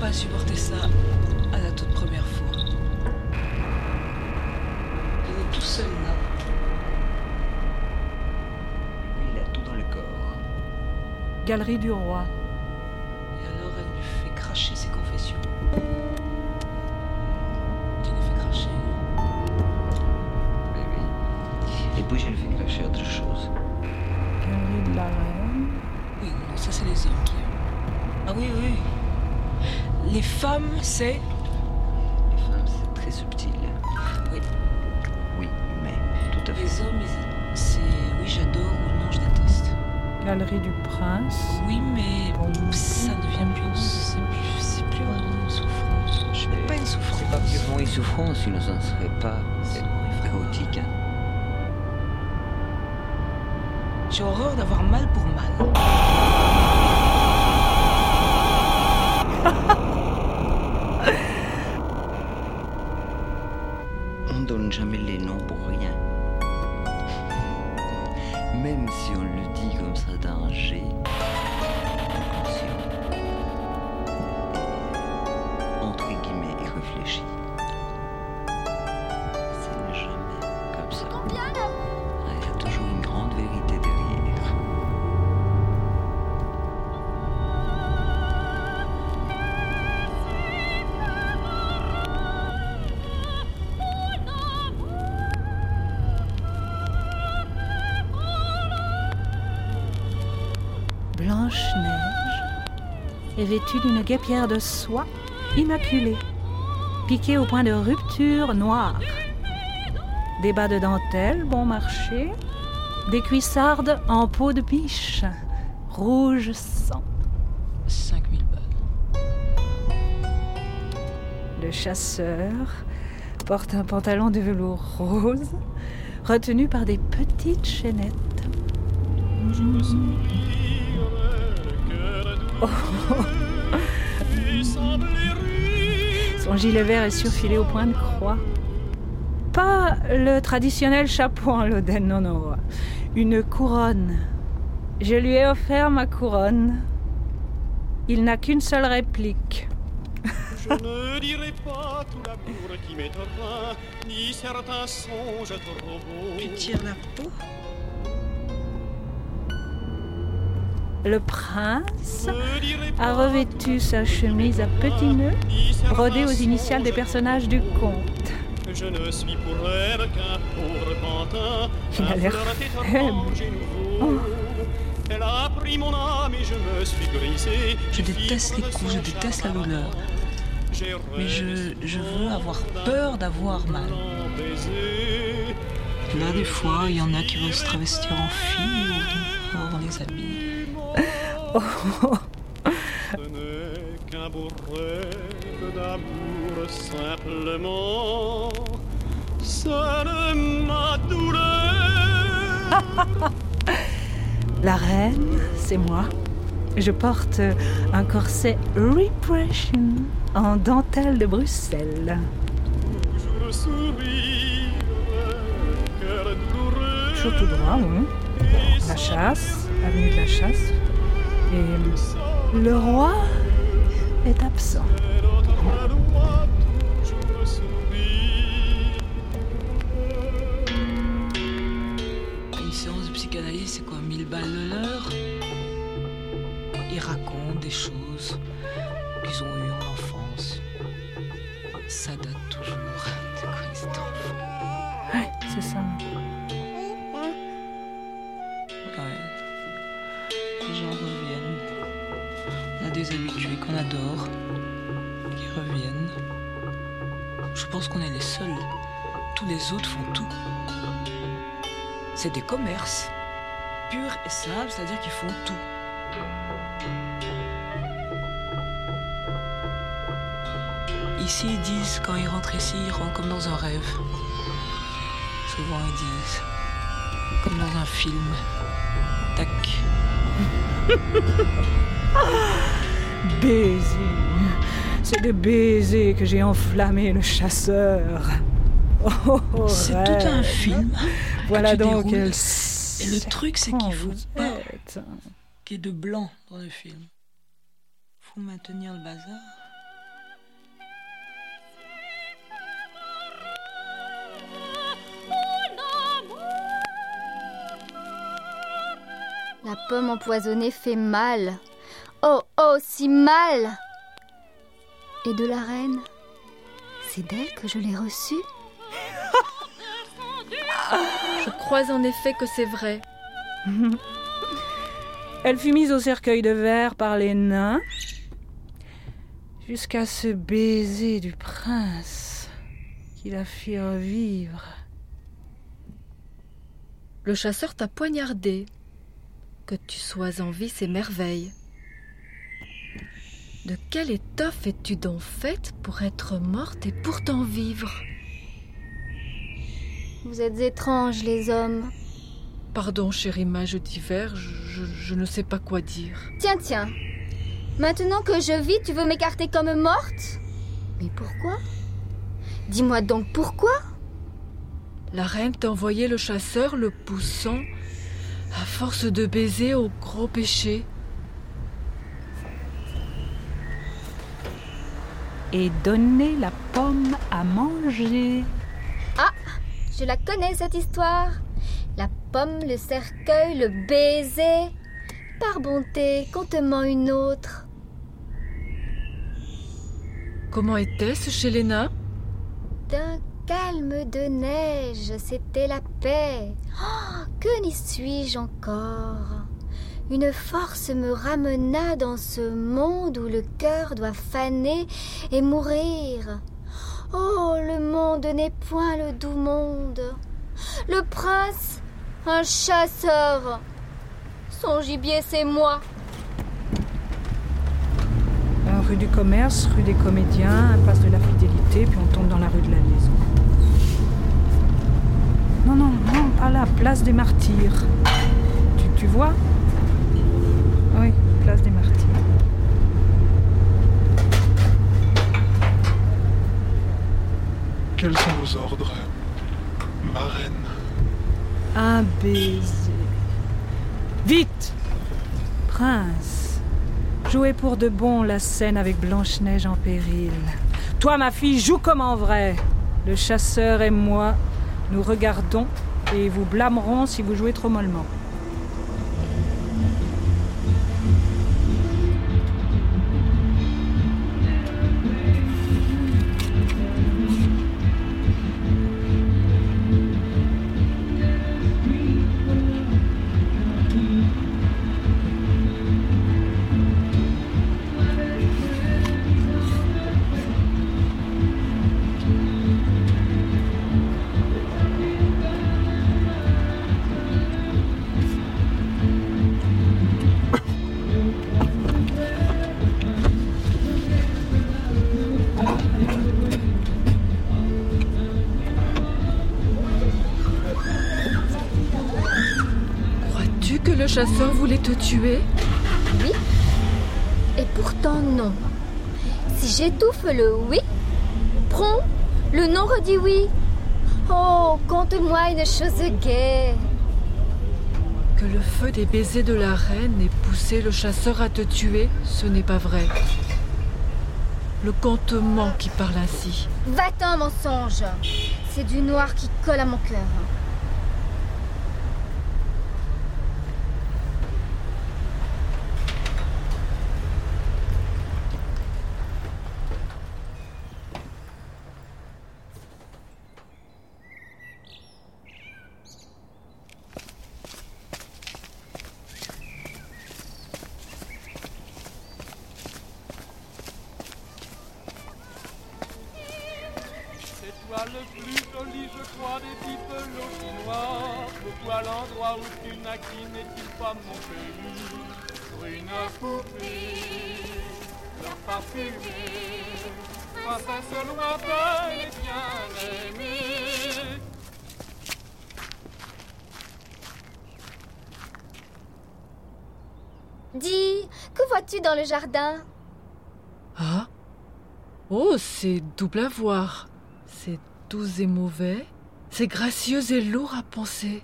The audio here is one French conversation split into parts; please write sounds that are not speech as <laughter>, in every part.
pas supporter ça à la toute première fois. Il est tout seul là. Il a tout dans le corps. Galerie du roi. Et alors elle lui fait cracher ses confessions. Tu lui fais cracher. Oui, oui. Et puis je lui fais cracher autre chose. Galerie de la reine. Oui, non, ça c'est les hommes qui. Ah oui, oui. Les femmes, c'est. Les femmes, c'est très subtil. Oui. Oui, mais tout à fait. Les hommes, c'est. Oui, j'adore ou non, je déteste. Galerie du Prince. Oui, mais ça devient plus. C'est plus, c'est plus vraiment une souffrance. Je n'ai pas une souffrance. C'est pas purement une souffrance, sinon ça ne serait pas érotique. hein. J'ai horreur d'avoir mal pour mal. <laughs> On donne jamais les noms pour rien. Même si on le dit comme ça d'un G. est vêtue d'une guêpière de soie immaculée, piquée au point de rupture noire. Des bas de dentelle bon marché, des cuissardes en peau de biche, rouge sang. 5000 balles. Le chasseur porte un pantalon de velours rose, retenu par des petites chaînettes. Oh. <laughs> Son gilet vert est surfilé au point de croix. Pas le traditionnel chapeau en loden, non, non. Une couronne. Je lui ai offert ma couronne. Il n'a qu'une seule réplique. Je ne dirai pas tout l'amour qui m'éteint, ni certains songes trop beaux. Tu tires la peau? Le prince a revêtu sa chemise à petits nœuds, brodée aux initiales des personnages du conte. Je ne suis pour elle qu'un pauvre pantin. Il a l'air faible. Elle a pris mon âme et je me suis brisé. Je déteste les coups, je déteste la douleur. Mais je, je veux avoir peur d'avoir mal. Là, des fois, il y en a qui veulent se travestir en fille ou on les habille. Ce n'est qu'un beau rêve d'amour simplement. Seule ma douleur. <laughs> La reine, c'est moi. Je porte un corset Repression en dentelle de Bruxelles. Toujours sourire, cœur douloureux. Toujours tout droit, oui. La chasse, avenue de la chasse. Et le roi est absent. Une séance de psychanalyse, c'est quoi 1000 balles de l'heure? Ils racontent des choses qu'ils ont eues en enfance. Ça date habitués qu'on adore, qui reviennent. Je pense qu'on est les seuls. Tous les autres font tout. C'est des commerces. Purs et simples, c'est-à-dire qu'ils font tout. Ici, ils disent, quand ils rentrent ici, ils rentrent comme dans un rêve. Souvent, ils disent, comme dans un film. Tac. <laughs> Baiser. C'est de baiser que j'ai enflammé le chasseur. Oh, oh, C'est rêve. tout un film. Voilà tu donc déroules. Et le truc, c'est qu'il faut pas qu'il y ait de blanc dans le film. Faut maintenir le bazar. La pomme empoisonnée fait mal. Oh, si mal Et de la reine C'est d'elle que je l'ai reçue <laughs> Je crois en effet que c'est vrai. <laughs> Elle fut mise au cercueil de verre par les nains jusqu'à ce baiser du prince qui la fit revivre. Le chasseur t'a poignardé. Que tu sois en vie, c'est merveille. De quelle étoffe es-tu donc faite pour être morte et pourtant vivre? Vous êtes étranges, les hommes. Pardon, chérie mage d'hiver, je, je ne sais pas quoi dire. Tiens, tiens. Maintenant que je vis, tu veux m'écarter comme morte? Mais pourquoi? Dis-moi donc pourquoi? La reine t'a envoyé le chasseur le poussant, à force de baiser, au gros péché. Et donner la pomme à manger. Ah, je la connais cette histoire. La pomme, le cercueil, le baiser. Par bonté, conte-moi une autre. Comment était-ce chez nains D'un calme de neige, c'était la paix. Oh, que n'y suis-je encore? Une force me ramena dans ce monde où le cœur doit faner et mourir. Oh, le monde n'est point le doux monde. Le prince, un chasseur. Son gibier, c'est moi. Rue du commerce, rue des comédiens, impasse de la fidélité, puis on tombe dans la rue de la liaison. Non, non, non, pas là, place des martyrs. Tu vois Oui, place des martyrs. Quels sont vos ordres, ma reine? Un baiser. Vite Prince, jouez pour de bon la scène avec Blanche-Neige en péril. Toi, ma fille, joue comme en vrai. Le chasseur et moi, nous regardons et vous blâmerons si vous jouez trop mollement. Chasseur voulait te tuer Oui. Et pourtant non. Si j'étouffe le oui, prompt, le non redit oui. Oh, conte-moi une chose gaie. Que le feu des baisers de la reine ait poussé le chasseur à te tuer, ce n'est pas vrai. Le contement qui parle ainsi. Va-t'en, mensonge. C'est du noir qui colle à mon cœur. Pourquoi l'endroit où tu naquis n'est-il pas mon pays? Brune poupée, leur parfumée, princesse lointaine et bien aimée. Dis, que vois-tu dans le jardin? Ah Oh, c'est double à voir. C'est doux et mauvais. C'est gracieux et lourd à penser.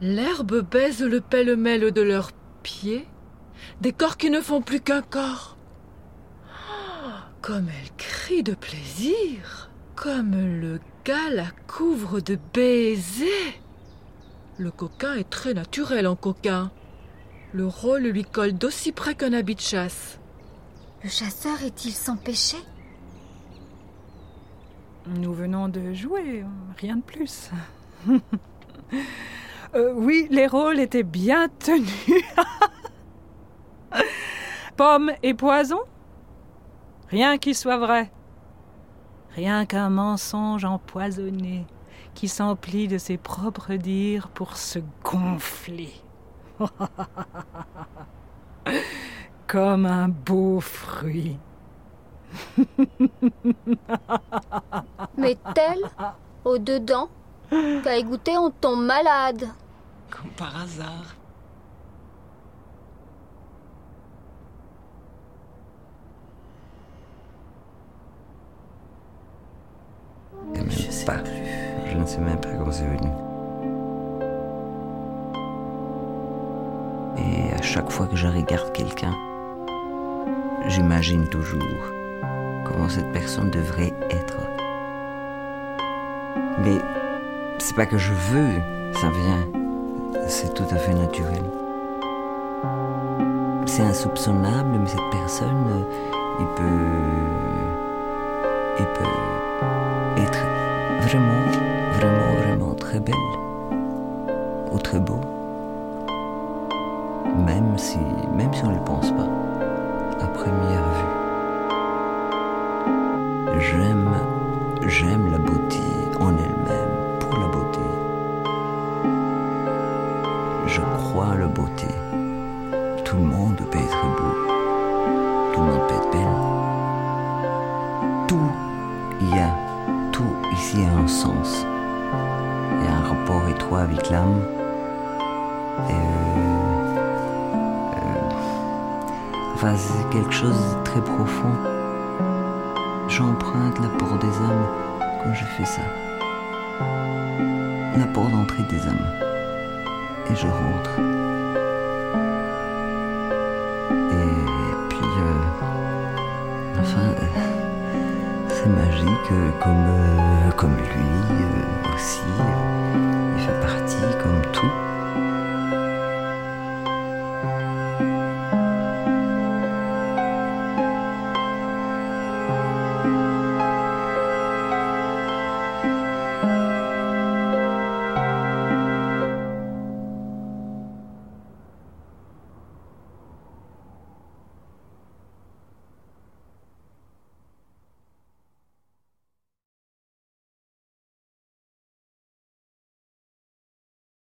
L'herbe baise le pêle-mêle de leurs pieds. Des corps qui ne font plus qu'un corps. Ah, Comme elle crie de plaisir. Comme le gars la couvre de baisers. Le coquin est très naturel en coquin. Le rôle lui colle d'aussi près qu'un habit de chasse. Le chasseur est-il sans péché? Nous venons de jouer, rien de plus. <laughs> Euh, oui, les rôles étaient bien tenus. <laughs> Pomme et poison Rien qui soit vrai. Rien qu'un mensonge empoisonné qui s'emplit de ses propres dires pour se gonfler. <laughs> Comme un beau fruit. Mais tel, au-dedans, qu'à y goûter on tombe malade. Comme par hasard. Et même Je sais pas. plus. Je ne sais même pas comment c'est venu. Et à chaque fois que je regarde quelqu'un, j'imagine toujours comment cette personne devrait être. Mais c'est pas que je veux, ça vient. C'est tout à fait naturel. C'est insoupçonnable, mais cette personne, euh, il peut. Il peut être vraiment, vraiment, vraiment très belle. Ou très beau. Même si, même si on ne le pense pas. À première vue. J'aime, j'aime la beauté en elle-même, quelque chose de très profond. J'emprunte l'apport des âmes quand je fais ça. L'apport d'entrée des âmes. Et je rentre. Et puis, euh, enfin. euh, <laughs> c'est magique euh, comme, lui aussi.